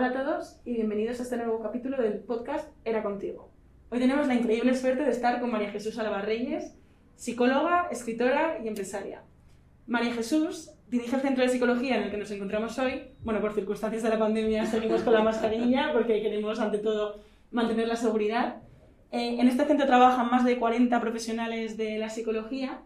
Hola a todos y bienvenidos a este nuevo capítulo del podcast Era Contigo. Hoy tenemos la increíble suerte de estar con María Jesús Alba Reyes, psicóloga, escritora y empresaria. María Jesús dirige el centro de psicología en el que nos encontramos hoy. Bueno, por circunstancias de la pandemia seguimos con la mascarilla porque queremos ante todo mantener la seguridad. Eh, en este centro trabajan más de 40 profesionales de la psicología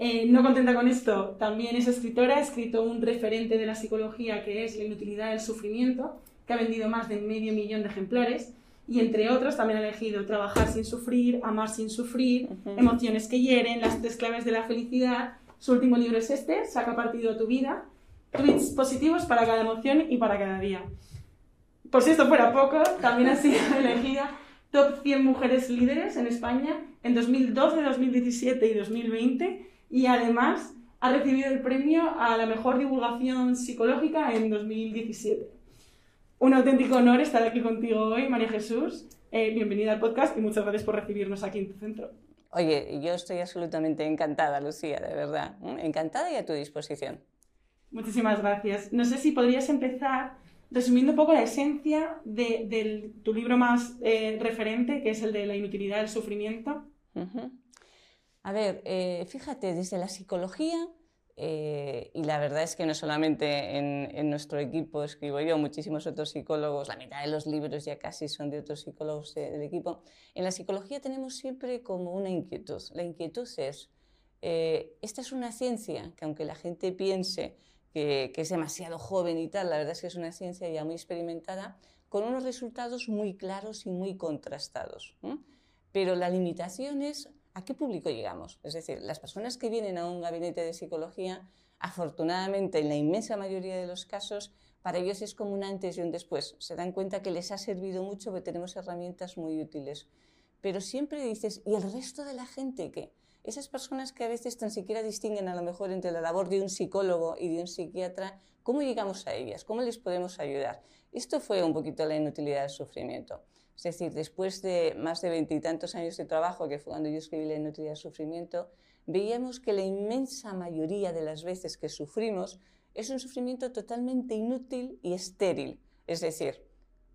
eh, no contenta con esto, también es escritora, ha escrito un referente de la psicología que es La inutilidad del sufrimiento, que ha vendido más de medio millón de ejemplares. Y entre otros también ha elegido Trabajar sin sufrir, Amar sin sufrir, Emociones que hieren, Las tres claves de la felicidad. Su último libro es este, Saca partido a tu vida. Tweets positivos para cada emoción y para cada día. Por si esto fuera poco, también ha sido elegida Top 100 Mujeres Líderes en España en 2012, 2017 y 2020 y además ha recibido el premio a la mejor divulgación psicológica en 2017. Un auténtico honor estar aquí contigo hoy, María Jesús. Eh, bienvenida al podcast y muchas gracias por recibirnos aquí en tu centro. Oye, yo estoy absolutamente encantada, Lucía, de verdad. Encantada y a tu disposición. Muchísimas gracias. No sé si podrías empezar resumiendo un poco la esencia de, tu libro más eh, referente, que es el de la inutilidad del sufrimiento. A ver, eh, fíjate, desde la psicología, eh, y la verdad es que no solamente en, nuestro equipo escribo yo, muchísimos otros psicólogos, la mitad de los libros ya casi son de otros psicólogos del equipo, en la psicología tenemos siempre como una inquietud. La inquietud es, eh, esta es una ciencia que aunque la gente piense que, es demasiado joven y tal, la verdad es que es una ciencia ya muy experimentada, con unos resultados muy claros y muy contrastados. Pero la limitación es ¿a qué público llegamos? Es decir, las personas que vienen a un gabinete de psicología, afortunadamente en la inmensa mayoría de los casos, para ellos es como un antes y un después. Se dan cuenta que les ha servido mucho, que tenemos herramientas muy útiles. Pero siempre dices, ¿y el resto de la gente qué? Esas personas que a veces tan siquiera distinguen a lo mejor entre la labor de un psicólogo y de un psiquiatra, ¿cómo llegamos a ellas? ¿Cómo les podemos ayudar? Esto fue un poquito la inutilidad del sufrimiento. Es decir, después de más de veintitantos años de trabajo, que fue cuando yo escribí La inutilidad del sufrimiento, veíamos que la inmensa mayoría de las veces que sufrimos es un sufrimiento totalmente inútil y estéril. Es decir,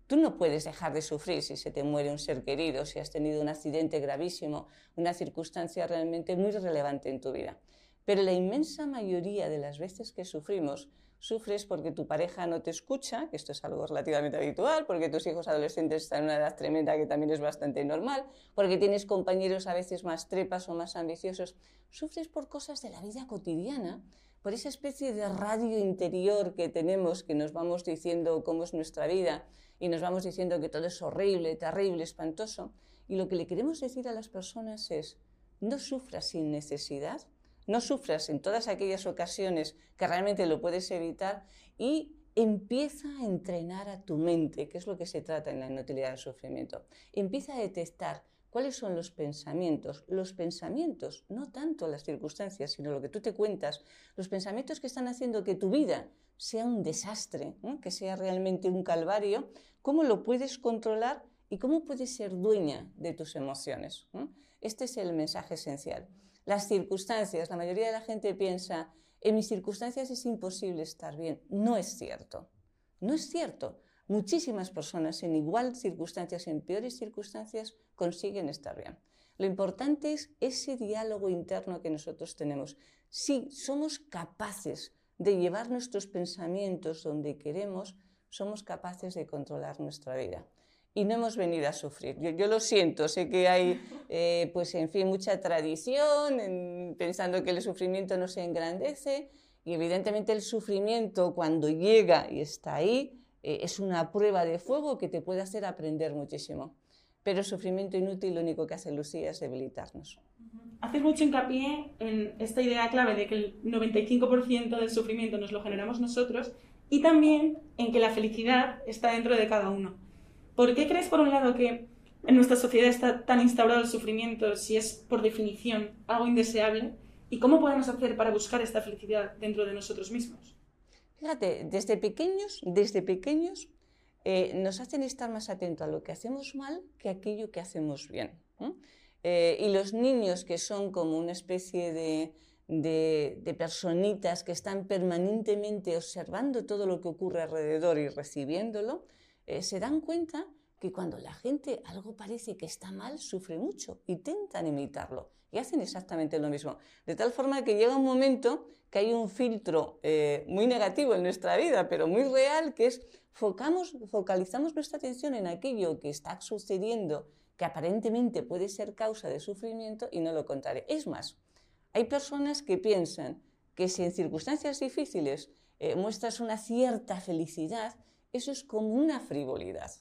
tú no puedes dejar de sufrir si se te muere un ser querido, si has tenido un accidente gravísimo, una circunstancia realmente muy relevante en tu vida. Pero la inmensa mayoría de las veces que sufrimos sufres porque tu pareja no te escucha, que esto es algo relativamente habitual, porque tus hijos adolescentes están en una edad tremenda que también es bastante normal, porque tienes compañeros a veces más trepas o más ambiciosos, sufres por cosas de la vida cotidiana, por esa especie de radio interior que tenemos, que nos vamos diciendo cómo es nuestra vida y nos vamos diciendo que todo es horrible, terrible, espantoso. Y lo que le queremos decir a las personas es, no sufras sin necesidad, no sufras en todas aquellas ocasiones que realmente lo puedes evitar y empieza a entrenar a tu mente, que es lo que se trata en la inutilidad del sufrimiento. Empieza a detectar cuáles son los pensamientos, los pensamientos, no tanto las circunstancias, sino lo que tú te cuentas, los pensamientos que están haciendo que tu vida sea un desastre, que sea realmente un calvario, cómo lo puedes controlar y cómo puedes ser dueña de tus emociones. Este es el mensaje esencial. Las circunstancias, la mayoría de la gente piensa, en mis circunstancias es imposible estar bien. No es cierto. No es cierto. Muchísimas personas en igual circunstancias, en peores circunstancias, consiguen estar bien. Lo importante es ese diálogo interno que nosotros tenemos. Si somos capaces de llevar nuestros pensamientos donde queremos, somos capaces de controlar nuestra vida y no hemos venido a sufrir. Yo, lo siento, sé que hay, eh, pues en fin, mucha tradición pensando que el sufrimiento no se engrandece y evidentemente el sufrimiento cuando llega y está ahí eh, es una prueba de fuego que te puede hacer aprender muchísimo. Pero el sufrimiento inútil lo único que hace Lucía es debilitarnos. Haces mucho hincapié en esta idea clave de que el 95% del sufrimiento nos lo generamos nosotros y también en que la felicidad está dentro de cada uno. ¿Por qué crees, por un lado, que en nuestra sociedad está tan instaurado el sufrimiento si es, por definición, algo indeseable? ¿Y cómo podemos hacer para buscar esta felicidad dentro de nosotros mismos? Fíjate, desde pequeños, desde pequeños eh, nos hacen estar más atentos a lo que hacemos mal que a aquello que hacemos bien. Eh, y los niños que son como una especie de, de, personitas que están permanentemente observando todo lo que ocurre alrededor y recibiéndolo, eh, se dan cuenta que cuando la gente algo parece que está mal, sufre mucho, intentan imitarlo y hacen exactamente lo mismo. De tal forma que llega un momento que hay un filtro eh, muy negativo en nuestra vida, pero muy real, que es focamos, focalizamos nuestra atención en aquello que está sucediendo, que aparentemente puede ser causa de sufrimiento y no lo contrario. Es más, hay personas que piensan que si en circunstancias difíciles eh, muestras una cierta felicidad, eso es como una frivolidad.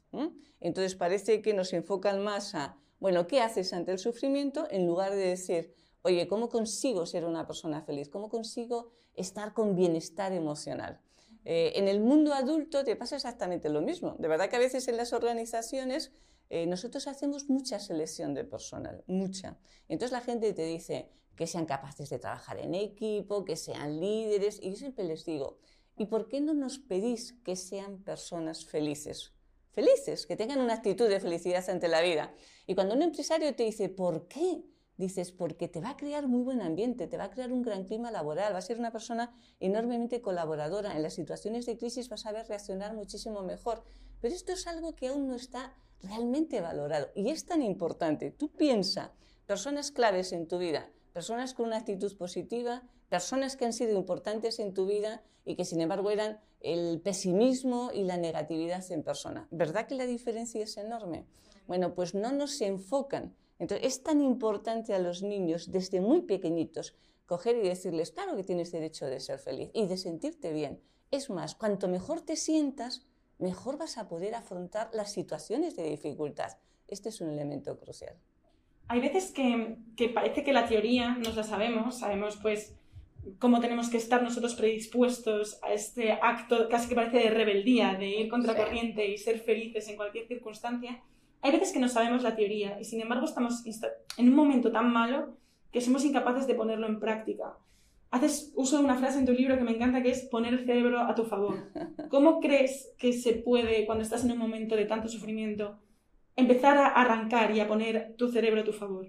Entonces parece que nos enfocan más a, bueno, ¿qué haces ante el sufrimiento? En lugar de decir, oye, ¿cómo consigo ser una persona feliz? ¿Cómo consigo estar con bienestar emocional? Eh, en el mundo adulto te pasa exactamente lo mismo. De verdad que a veces en las organizaciones eh, nosotros hacemos mucha selección de personal, mucha. Entonces la gente te dice que sean capaces de trabajar en equipo, que sean líderes, y yo siempre les digo, ¿Y por qué no nos pedís que sean personas felices? Felices, que tengan una actitud de felicidad ante la vida. Y cuando un empresario te dice, ¿por qué? Dices, porque te va a crear muy buen ambiente, te va a crear un gran clima laboral, va a ser una persona enormemente colaboradora. En las situaciones de crisis vas a ver reaccionar muchísimo mejor. Pero esto es algo que aún no está realmente valorado. Y es tan importante. Tú piensa, personas claves en tu vida, personas con una actitud positiva, personas que han sido importantes en tu vida y que sin embargo eran el pesimismo y la negatividad en persona. ¿Verdad que la diferencia es enorme? Bueno, pues no nos enfocan. Entonces, es tan importante a los niños desde muy pequeñitos coger y decirles, claro que tienes derecho de ser feliz y de sentirte bien. Es más, cuanto mejor te sientas, mejor vas a poder afrontar las situaciones de dificultad. Este es un elemento crucial. Hay veces que, que parece que la teoría nos la sabemos, sabemos pues cómo tenemos que estar nosotros predispuestos a este acto casi que parece de rebeldía, de ir contra corriente y ser felices en cualquier circunstancia, hay veces que no sabemos la teoría y sin embargo estamos en un momento tan malo que somos incapaces de ponerlo en práctica. Haces uso de una frase en tu libro que me encanta que es poner el cerebro a tu favor. ¿Cómo crees que se puede, cuando estás en un momento de tanto sufrimiento, empezar a arrancar y a poner tu cerebro a tu favor?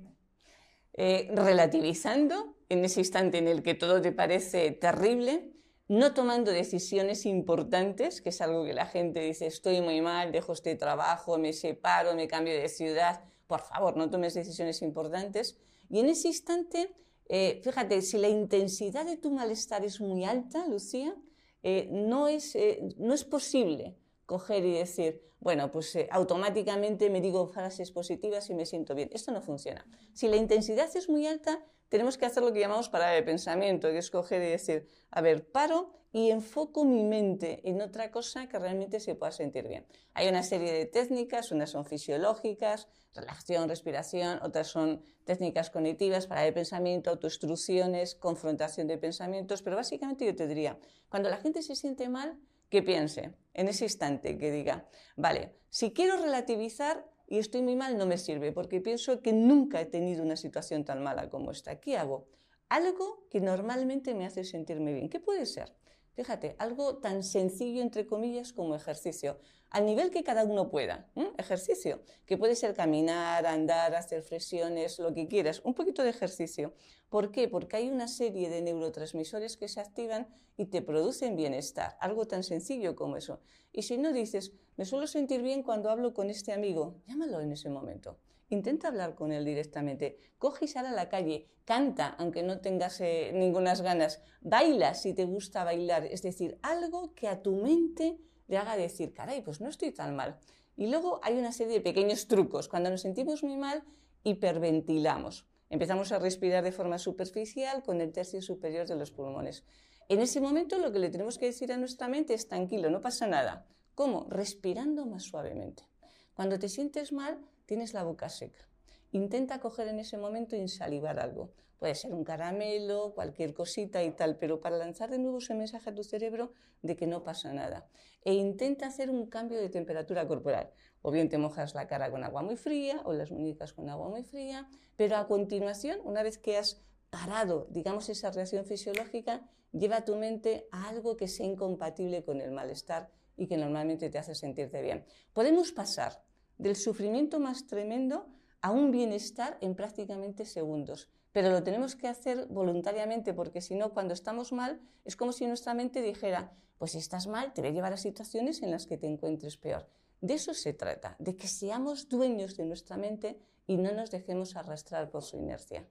Eh, relativizando en ese instante en el que todo te parece terrible, no tomando decisiones importantes, que es algo que la gente dice, estoy muy mal, dejo este trabajo, me separo, me cambio de ciudad, por favor, no tomes decisiones importantes. Y en ese instante, eh, fíjate, si la intensidad de tu malestar es muy alta, Lucía, eh, no, es, no es posible coger y decir, bueno, pues eh, automáticamente me digo frases positivas y me siento bien. Esto no funciona. Si la intensidad es muy alta, tenemos que hacer lo que llamamos parar de pensamiento, que es coger y decir, a ver, paro y enfoco mi mente en otra cosa que realmente se pueda sentir bien. Hay una serie de técnicas, unas son fisiológicas, relajación, respiración, otras son técnicas cognitivas, para de pensamiento, autoinstrucciones, confrontación de pensamientos, pero básicamente yo te diría, cuando la gente se siente mal, que piense en ese instante, que diga, vale, si quiero relativizar y estoy muy mal, no me sirve, porque pienso que nunca he tenido una situación tan mala como esta. ¿Qué hago? Algo que normalmente me hace sentirme bien. ¿Qué puede ser? Fíjate, algo tan sencillo, entre comillas, como ejercicio, al nivel que cada uno pueda. Ejercicio, que puede ser caminar, andar, hacer flexiones, lo que quieras, un poquito de ejercicio. ¿Por qué? Porque hay una serie de neurotransmisores que se activan y te producen bienestar, algo tan sencillo como eso. Y si no dices, me suelo sentir bien cuando hablo con este amigo, llámalo en ese momento. Intenta hablar con él directamente. Coge y a la calle, canta, aunque no tengas eh, ninguna ganas. Baila si te gusta bailar. Es decir, algo que a tu mente le haga decir, caray, pues no estoy tan mal. Y luego hay una serie de pequeños trucos. Cuando nos sentimos muy mal, hiperventilamos. Empezamos a respirar de forma superficial con el tercio superior de los pulmones. En ese momento lo que le tenemos que decir a nuestra mente es tranquilo, no pasa nada. ¿Cómo? Respirando más suavemente. Cuando te sientes mal, tienes la boca seca. Intenta coger en ese momento y insalivar algo. Puede ser un caramelo, cualquier cosita y tal, pero para lanzar de nuevo ese mensaje a tu cerebro de que no pasa nada. E intenta hacer un cambio de temperatura corporal. O bien te mojas la cara con agua muy fría o las muñecas con agua muy fría, pero a continuación, una vez que has parado, digamos, esa reacción fisiológica, lleva tu mente a algo que sea incompatible con el malestar y que normalmente te hace sentirte bien. Podemos pasar del sufrimiento más tremendo a un bienestar en prácticamente segundos. Pero lo tenemos que hacer voluntariamente porque si no, cuando estamos mal, es como si nuestra mente dijera, pues si estás mal, te voy a llevar a situaciones en las que te encuentres peor. De eso se trata, de que seamos dueños de nuestra mente y no nos dejemos arrastrar por su inercia.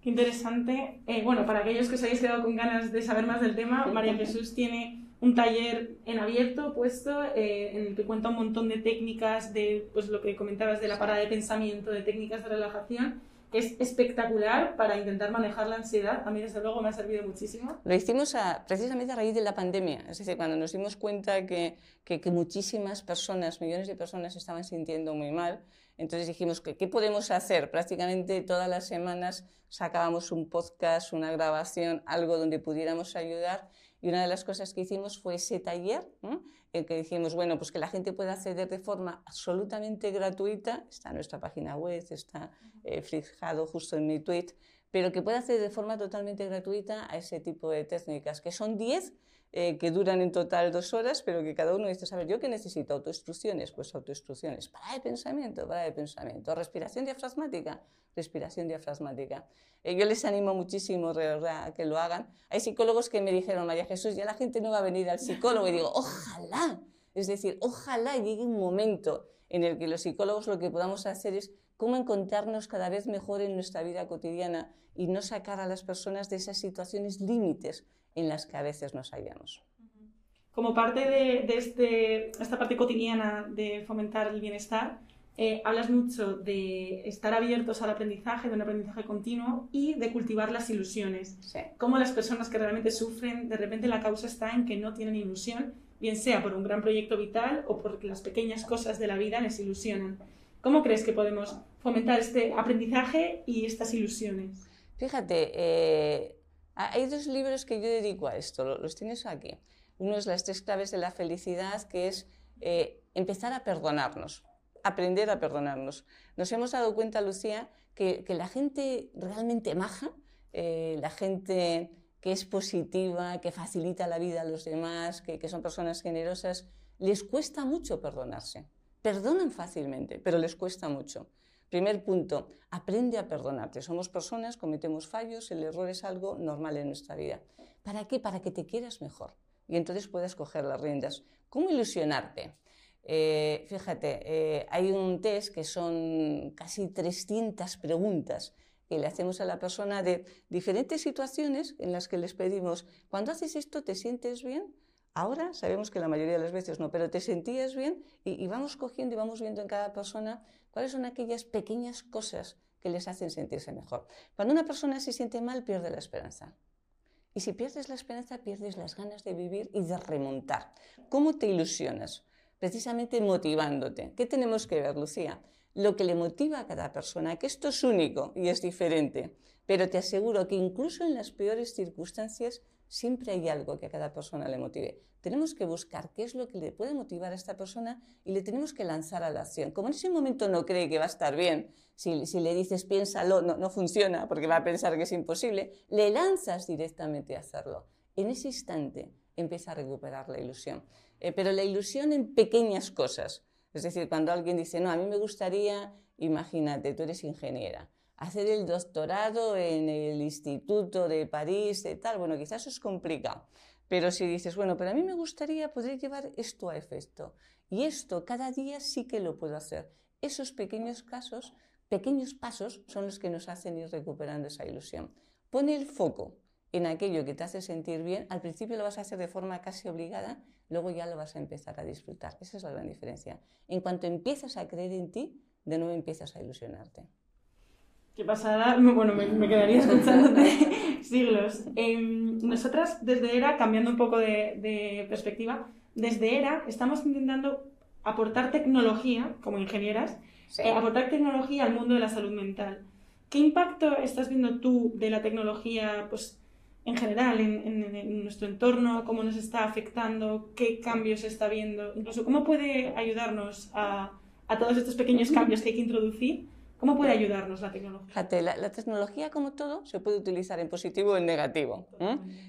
Qué interesante. Eh, bueno, para aquellos que os habéis quedado con ganas de saber más del tema, María Jesús tiene un taller en abierto puesto eh, en el que cuenta un montón de técnicas de pues, lo que comentabas de la parada de pensamiento, de técnicas de relajación es espectacular para intentar manejar la ansiedad. A mí, desde luego, me ha servido muchísimo. Lo hicimos precisamente a raíz de la pandemia. Es decir, cuando nos dimos cuenta que, que, muchísimas personas, millones de personas, estaban sintiendo muy mal, entonces dijimos, que, ¿qué podemos hacer? Prácticamente todas las semanas sacábamos un podcast, una grabación, algo donde pudiéramos ayudar. Y una de las cosas que hicimos fue ese taller, en que dijimos, bueno, pues que la gente pueda acceder de forma absolutamente gratuita, está en nuestra página web, está eh, fijado justo en mi tweet, pero que pueda acceder de forma totalmente gratuita a ese tipo de técnicas, que son 10 eh, que duran en total dos horas, pero que cada uno dice, saber, ¿yo qué necesito? Autoinstrucciones, pues autoinstrucciones. Para de pensamiento, para de pensamiento. Respiración diafragmática, respiración diafragmática. Eh, yo les animo muchísimo a que lo hagan. Hay psicólogos que me dijeron, María Jesús, ya la gente no va a venir al psicólogo. Y digo, ojalá. Es decir, ojalá llegue un momento en el que los psicólogos lo que podamos hacer es cómo encontrarnos cada vez mejor en nuestra vida cotidiana y no sacar a las personas de esas situaciones límites en las que a veces nos hallamos. Como parte de, este, esta parte cotidiana de fomentar el bienestar, eh, hablas mucho de estar abiertos al aprendizaje, de un aprendizaje continuo y de cultivar las ilusiones. Sí. Cómo las personas que realmente sufren, de repente la causa está en que no tienen ilusión, bien sea por un gran proyecto vital o porque las pequeñas cosas de la vida les ilusionan. ¿Cómo crees que podemos fomentar este aprendizaje y estas ilusiones? Fíjate, eh, hay dos libros que yo dedico a esto, los tienes aquí. Uno es Las tres claves de la felicidad, que es eh, empezar a perdonarnos, aprender a perdonarnos. Nos hemos dado cuenta, Lucía, que, la gente realmente maja, eh, la gente que es positiva, que facilita la vida a los demás, que son personas generosas, les cuesta mucho perdonarse. Perdonan fácilmente, pero les cuesta mucho. Primer punto, aprende a perdonarte. Somos personas, cometemos fallos, el error es algo normal en nuestra vida. ¿Para qué? Para que te quieras mejor y entonces puedas coger las riendas. ¿Cómo ilusionarte? Eh, fíjate, eh, hay un test que son casi 300 preguntas que le hacemos a la persona de diferentes situaciones en las que les pedimos, cuando haces esto, ¿te sientes bien? Ahora sabemos que la mayoría de las veces no, pero te sentías bien y, vamos cogiendo y vamos viendo en cada persona cuáles son aquellas pequeñas cosas que les hacen sentirse mejor. Cuando una persona se siente mal, pierde la esperanza. Y si pierdes la esperanza, pierdes las ganas de vivir y de remontar. ¿Cómo te ilusionas? Precisamente motivándote. ¿Qué tenemos que ver, Lucía? Lo que le motiva a cada persona, que esto es único y es diferente. Pero te aseguro que incluso en las peores circunstancias Siempre hay algo que a cada persona le motive. Tenemos que buscar qué es lo que le puede motivar a esta persona y le tenemos que lanzar a la acción. Como en ese momento no cree que va a estar bien, si, le dices piénsalo, no, no funciona porque va a pensar que es imposible, le lanzas directamente a hacerlo. En ese instante empieza a recuperar la ilusión. Eh, pero la ilusión en pequeñas cosas. Es decir, cuando alguien dice, no, a mí me gustaría, imagínate, tú eres ingeniera hacer el doctorado en el Instituto de París, de tal, bueno, quizás eso es complicado. Pero si dices, bueno, pero a mí me gustaría poder llevar esto a efecto. Y esto cada día sí que lo puedo hacer. Esos pequeños casos, pequeños pasos son los que nos hacen ir recuperando esa ilusión. Pone el foco en aquello que te hace sentir bien. Al principio lo vas a hacer de forma casi obligada, luego ya lo vas a empezar a disfrutar. Esa es la gran diferencia. En cuanto empiezas a creer en ti, de nuevo empiezas a ilusionarte. Qué pasada, bueno, me, quedaría escuchándote siglos. Em, nosotras desde ERA, cambiando un poco de, perspectiva, desde ERA estamos intentando aportar tecnología, como ingenieras, eh, aportar tecnología al mundo de la salud mental. ¿Qué impacto estás viendo tú de la tecnología pues, en general en, nuestro entorno? ¿Cómo nos está afectando? ¿Qué cambios está viendo? Incluso, ¿cómo puede ayudarnos a, a todos estos pequeños cambios que hay que introducir ¿Cómo puede ayudarnos la tecnología? la, tecnología, como todo, se puede utilizar en positivo o en negativo.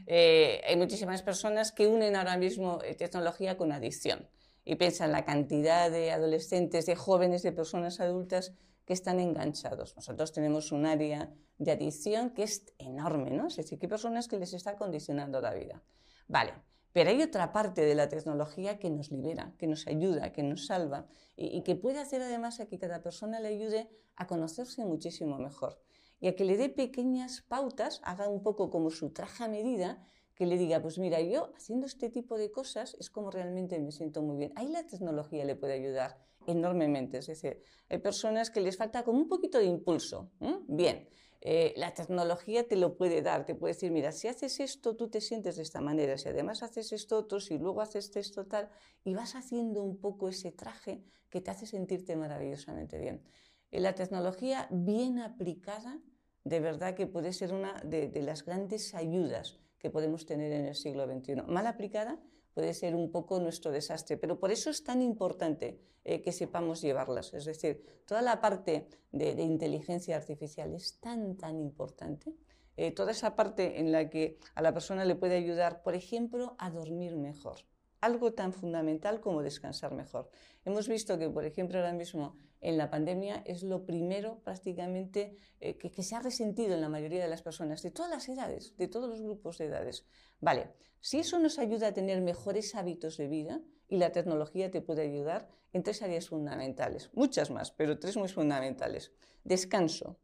Eh, hay muchísimas personas que unen ahora mismo eh, tecnología con adicción y piensan la cantidad de adolescentes, de jóvenes, de personas adultas que están enganchados. Nosotros tenemos un área de adicción que es enorme, ¿no? Es decir, que hay personas que les está condicionando la vida. Vale, Pero hay otra parte de la tecnología que nos libera, que nos ayuda, que nos salva y, que puede hacer además a que cada persona le ayude a conocerse muchísimo mejor y a que le dé pequeñas pautas, haga un poco como su traje a medida, que le diga, pues mira, yo haciendo este tipo de cosas es como realmente me siento muy bien. Ahí la tecnología le puede ayudar enormemente. Es decir, hay personas que les falta como un poquito de impulso. Bien, eh, la tecnología te lo puede dar, te puede decir, mira, si haces esto, tú te sientes de esta manera, si además haces esto otro, si luego haces esto tal, y vas haciendo un poco ese traje que te hace sentirte maravillosamente bien. Eh, la tecnología bien aplicada, de verdad que puede ser una de, de las grandes ayudas que podemos tener en el siglo XXI. Mal aplicada, puede ser un poco nuestro desastre. Pero por eso es tan importante eh, que sepamos llevarlas. Es decir, toda la parte de, inteligencia artificial es tan, tan importante. Eh, toda esa parte en la que a la persona le puede ayudar, por ejemplo, a dormir mejor. Algo tan fundamental como descansar mejor. Hemos visto que, por ejemplo, ahora mismo en la pandemia es lo primero prácticamente eh, que, que, se ha resentido en la mayoría de las personas, de todas las edades, de todos los grupos de edades. Vale, si eso nos ayuda a tener mejores hábitos de vida, y la tecnología te puede ayudar en tres áreas fundamentales, muchas más, pero tres muy fundamentales. Descanso,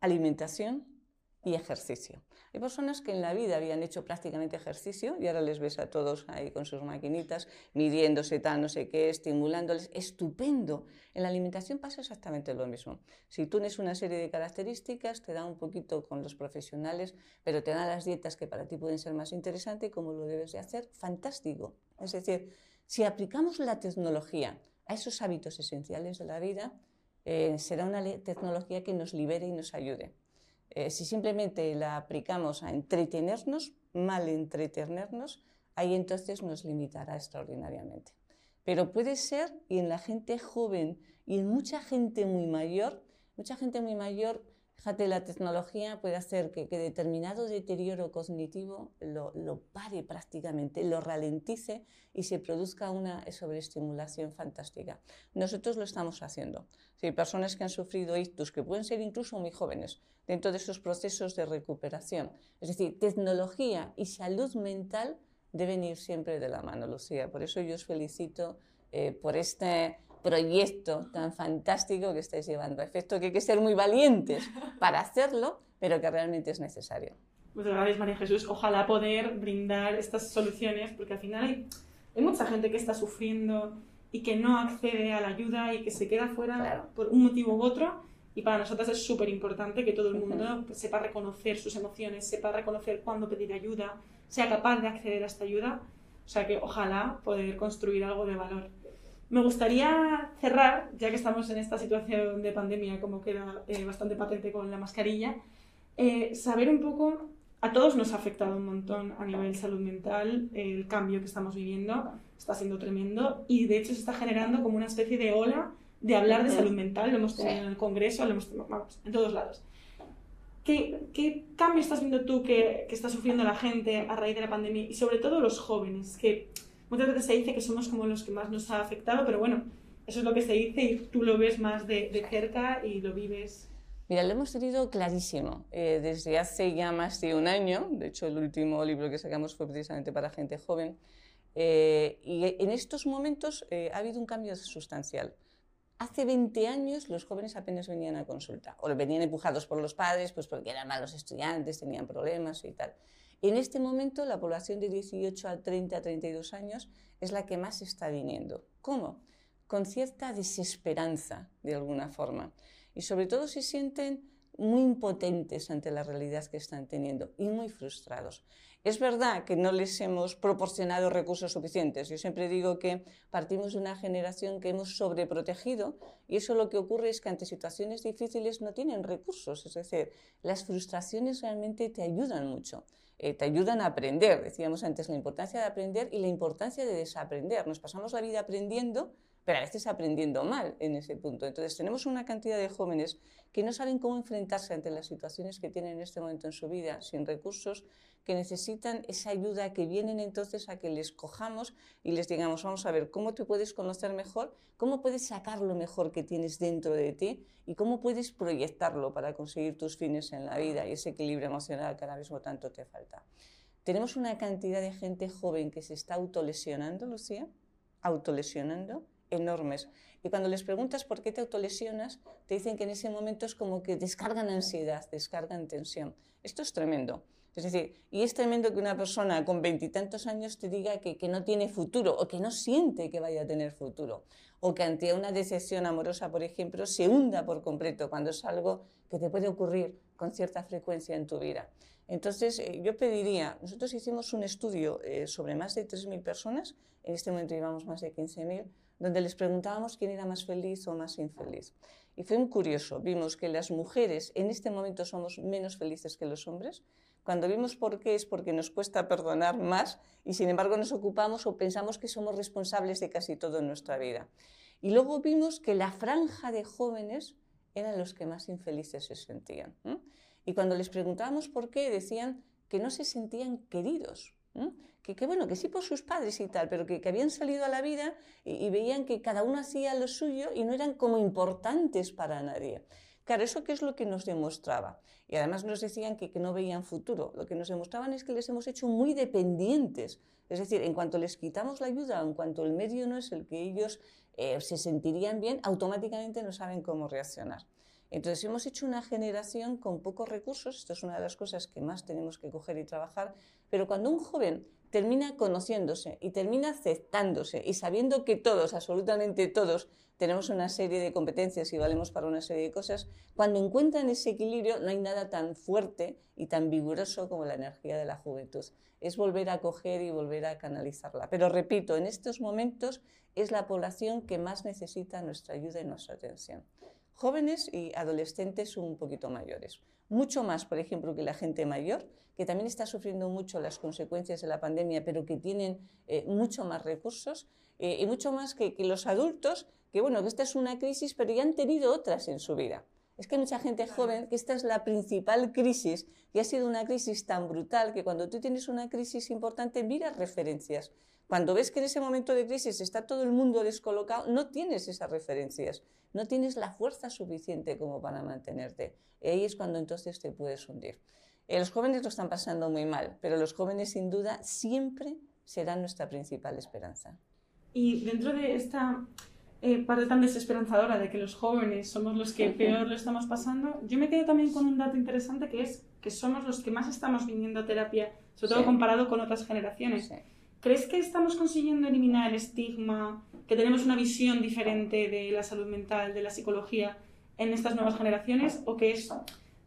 alimentación y ejercicio. Hay personas que en la vida habían hecho prácticamente ejercicio y ahora les ves a todos ahí con sus maquinitas, midiéndose tal, no sé qué, estimulándoles. Estupendo. En la alimentación pasa exactamente lo mismo. Si tú tienes una serie de características, te da un poquito con los profesionales, pero te dan las dietas que para ti pueden ser más interesantes, cómo lo debes de hacer, fantástico. Es decir, si aplicamos la tecnología a esos hábitos esenciales de la vida, eh, será una tecnología que nos libere y nos ayude. Eh, si simplemente la aplicamos a entretenernos, mal entretenernos, ahí entonces nos limitará extraordinariamente. Pero puede ser, y en la gente joven y en mucha gente muy mayor, mucha gente muy mayor, fíjate, la tecnología puede hacer que, determinado deterioro cognitivo lo, lo, pare prácticamente, lo ralentice y se produzca una sobreestimulación fantástica. Nosotros lo estamos haciendo. Si personas que han sufrido ictus, que pueden ser incluso muy jóvenes, dentro de esos procesos de recuperación. Es decir, tecnología y salud mental deben ir siempre de la mano, Lucía. Por eso yo os felicito eh, por este proyecto tan fantástico que estáis llevando a efecto, que hay que ser muy valientes para hacerlo, pero que realmente es necesario. Muchas gracias, María Jesús. Ojalá poder brindar estas soluciones, porque al final hay, hay mucha gente que está sufriendo y que no accede a la ayuda y que se queda fuera por un motivo u otro y para nosotras es súper importante que todo el mundo sepa reconocer sus emociones, sepa reconocer cuándo pedir ayuda, sea capaz de acceder a esta ayuda. O sea que ojalá poder construir algo de valor. Me gustaría cerrar, ya que estamos en esta situación de pandemia, como queda eh, bastante patente con la mascarilla, eh, saber un poco, a todos nos ha afectado un montón a nivel salud mental el cambio que estamos viviendo, está siendo tremendo y de hecho se está generando como una especie de ola de hablar de salud mental, lo hemos tenido en el Congreso, lo hemos tenido, vamos, en todos lados. ¿Qué, ¿Qué, cambio estás viendo tú que, que, está sufriendo la gente a raíz de la pandemia y sobre todo los jóvenes? Que muchas veces se dice que somos como los que más nos ha afectado, pero bueno, eso es lo que se dice y tú lo ves más de, de cerca y lo vives. Mira, lo hemos tenido clarísimo eh, desde hace ya más de un año. De hecho, el último libro que sacamos fue precisamente para gente joven. Eh, y en estos momentos eh, ha habido un cambio sustancial. Hace 20 años los jóvenes apenas venían a consulta, o venían empujados por los padres, pues porque eran malos estudiantes, tenían problemas y tal. En este momento la población de 18 a 30 a 32 años es la que más está viniendo. ¿Cómo? Con cierta desesperanza, de alguna forma. Y sobre todo se sienten muy impotentes ante la realidad que están teniendo y muy frustrados. Es verdad que no les hemos proporcionado recursos suficientes. Yo siempre digo que partimos de una generación que hemos sobreprotegido y eso lo que ocurre es que ante situaciones difíciles no tienen recursos. Es decir, las frustraciones realmente te ayudan mucho. Eh, te ayudan a aprender. Decíamos antes la importancia de aprender y la importancia de desaprender. Nos pasamos la vida aprendiendo pero a veces aprendiendo mal en ese punto. Entonces tenemos una cantidad de jóvenes que no saben cómo enfrentarse ante las situaciones que tienen en este momento en su vida, sin recursos, que necesitan esa ayuda, que vienen entonces a que les cojamos y les digamos, vamos a ver, ¿cómo te puedes conocer mejor? ¿Cómo puedes sacar lo mejor que tienes dentro de ti? ¿Y cómo puedes proyectarlo para conseguir tus fines en la vida y ese equilibrio emocional que ahora mismo tanto te falta? tenemos una cantidad de gente joven que se está autolesionando, Lucía, autolesionando, enormes. Y cuando les preguntas por qué te autolesionas, te dicen que en ese momento es como que descargan ansiedad, descargan tensión. Esto es tremendo. Es decir, y es tremendo que una persona con veintitantos años te diga que, que, no tiene futuro o que no siente que vaya a tener futuro. O que ante una decepción amorosa, por ejemplo, se hunda por completo cuando es algo que te puede ocurrir con cierta frecuencia en tu vida. Entonces, eh, yo pediría, nosotros hicimos un estudio eh, sobre más de 3.000 personas, en este momento llevamos más de 15.000, donde les preguntábamos quién era más feliz o más infeliz. Y fue muy curioso, vimos que las mujeres en este momento somos menos felices que los hombres. Cuando vimos por qué es porque nos cuesta perdonar más y sin embargo nos ocupamos o pensamos que somos responsables de casi todo en nuestra vida. Y luego vimos que la franja de jóvenes eran los que más infelices se sentían. Y cuando les preguntábamos por qué, decían que no se sentían queridos, que, bueno, que sí por sus padres y tal, pero que, habían salido a la vida y, veían que cada uno hacía lo suyo y no eran como importantes para nadie. Claro, ¿eso qué es lo que nos demostraba? Y además nos decían que, no veían futuro. Lo que nos demostraban es que les hemos hecho muy dependientes. Es decir, en cuanto les quitamos la ayuda, en cuanto el medio no es el que ellos eh, se sentirían bien, automáticamente no saben cómo reaccionar. Entonces hemos hecho una generación con pocos recursos, esto es una de las cosas que más tenemos que coger y trabajar, pero cuando un joven termina conociéndose y termina aceptándose y sabiendo que todos, absolutamente todos, tenemos una serie de competencias y valemos para una serie de cosas, cuando encuentran ese equilibrio no hay nada tan fuerte y tan vigoroso como la energía de la juventud. Es volver a coger y volver a canalizarla. Pero repito, en estos momentos es la población que más necesita nuestra ayuda y nuestra atención jóvenes y adolescentes un poquito mayores. Mucho más, por ejemplo, que la gente mayor, que también está sufriendo mucho las consecuencias de la pandemia, pero que tienen eh, mucho más recursos, eh, y mucho más que, que, los adultos, que bueno, que esta es una crisis, pero ya han tenido otras en su vida. Es que hay mucha gente joven que esta es la principal crisis y ha sido una crisis tan brutal que cuando tú tienes una crisis importante miras referencias. Cuando ves que en ese momento de crisis está todo el mundo descolocado, no tienes esas referencias no tienes la fuerza suficiente como para mantenerte. Y ahí es cuando entonces te puedes hundir. Eh, los jóvenes lo están pasando muy mal, pero los jóvenes sin duda siempre serán nuestra principal esperanza. Y dentro de esta eh, parte tan desesperanzadora de que los jóvenes somos los que peor lo estamos pasando, yo me quedo también con un dato interesante que es que somos los que más estamos viniendo a terapia, sobre todo comparado con otras generaciones. ¿Crees que estamos consiguiendo eliminar el estigma que tenemos una visión diferente de la salud mental, de la psicología en estas nuevas generaciones o que es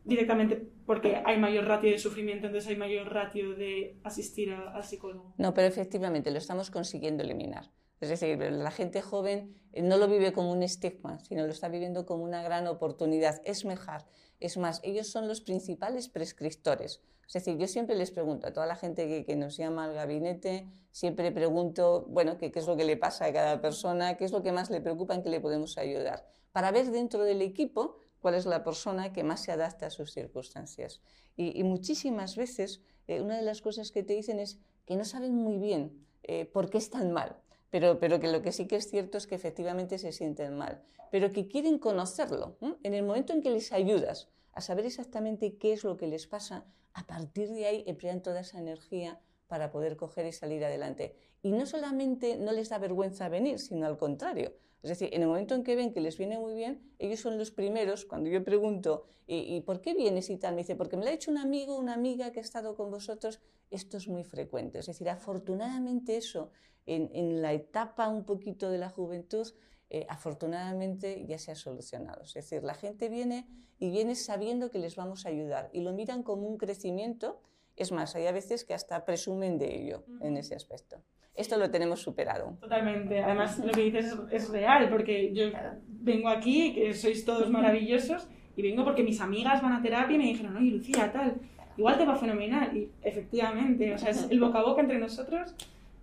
directamente porque hay mayor ratio de sufrimiento, entonces hay mayor ratio de asistir al psicólogo. No, pero efectivamente lo estamos consiguiendo eliminar. Es decir, la gente joven eh, no lo vive como un estigma, sino lo está viviendo como una gran oportunidad. Es mejor. Es más, ellos son los principales prescriptores. Es decir, yo siempre les pregunto a toda la gente que, nos llama al gabinete, siempre pregunto, bueno, qué, es lo que le pasa a cada persona, qué es lo que más le preocupa, en qué le podemos ayudar, para ver dentro del equipo cuál es la persona que más se adapta a sus circunstancias. Y, muchísimas veces eh, una de las cosas que te dicen es que no saben muy bien eh, por qué están mal. Pero, pero, que lo que sí que es cierto es que efectivamente se sienten mal, pero que quieren conocerlo. En el momento en que les ayudas a saber exactamente qué es lo que les pasa, a partir de ahí emplean toda esa energía para poder coger y salir adelante. Y no solamente no les da vergüenza venir, sino al contrario. Es decir, en el momento en que ven que les viene muy bien, ellos son los primeros, cuando yo pregunto, ¿y, por qué vienes y tal? Me dice, porque me lo ha dicho un amigo, una amiga que ha estado con vosotros. Esto es muy frecuente. Es decir, afortunadamente eso, en, la etapa un poquito de la juventud, eh, afortunadamente ya se ha solucionado. Es decir, la gente viene y viene sabiendo que les vamos a ayudar y lo miran como un crecimiento. Es más, hay a veces que hasta presumen de ello en ese aspecto. Esto lo tenemos superado. Totalmente. Además, lo que dices es, real, porque yo vengo aquí, que sois todos maravillosos, y vengo porque mis amigas van a terapia y me dijeron, oye, Lucía, tal, igual te va fenomenal. Y efectivamente, o sea, es el boca a boca entre nosotros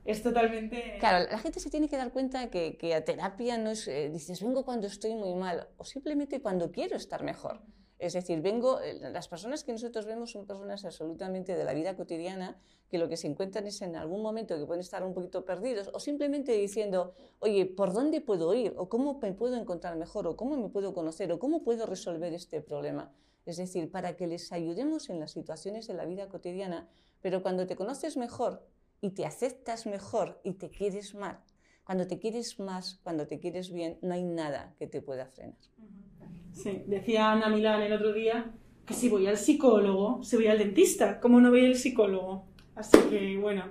es totalmente... Claro, la gente se tiene que dar cuenta que, que a terapia no es, eh, dices, vengo cuando estoy muy mal, o simplemente cuando quiero estar mejor. Es decir, vengo, eh, las personas que nosotros vemos son personas absolutamente de la vida cotidiana, que lo que se encuentran es en algún momento que pueden estar un poquito perdidos, o simplemente diciendo, oye, ¿por dónde puedo ir? ¿O cómo me puedo encontrar mejor? ¿O cómo me puedo conocer? ¿O cómo puedo resolver este problema? Es decir, para que les ayudemos en las situaciones de la vida cotidiana, Pero cuando te conoces mejor y te aceptas mejor y te quieres más, cuando te quieres más, cuando te quieres bien, no hay nada que te pueda frenar. Sí, decía Ana Milán el otro día que si voy al psicólogo, si voy al dentista, ¿cómo no voy al psicólogo? Así que bueno,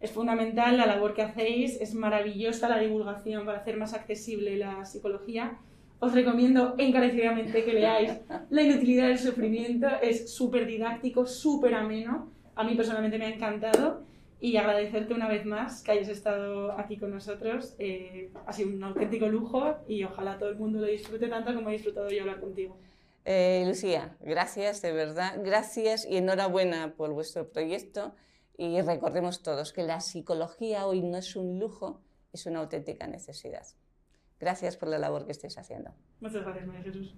es fundamental la labor que hacéis, es maravillosa la divulgación para hacer más accesible la psicología. Os recomiendo encarecidamente que leáis La inutilidad del sufrimiento, es súper didáctico, súper ameno. A mí personalmente me ha encantado y agradecerte una vez más que hayas estado aquí con nosotros. Eh, ha sido un auténtico lujo y ojalá todo el mundo lo disfrute tanto como he disfrutado yo hablar contigo. Eh, Lucía, gracias de verdad, gracias y enhorabuena por vuestro proyecto y recordemos todos que la psicología hoy no es un lujo, es una auténtica necesidad. Gracias por la labor que estáis haciendo. Muchas gracias, María Jesús.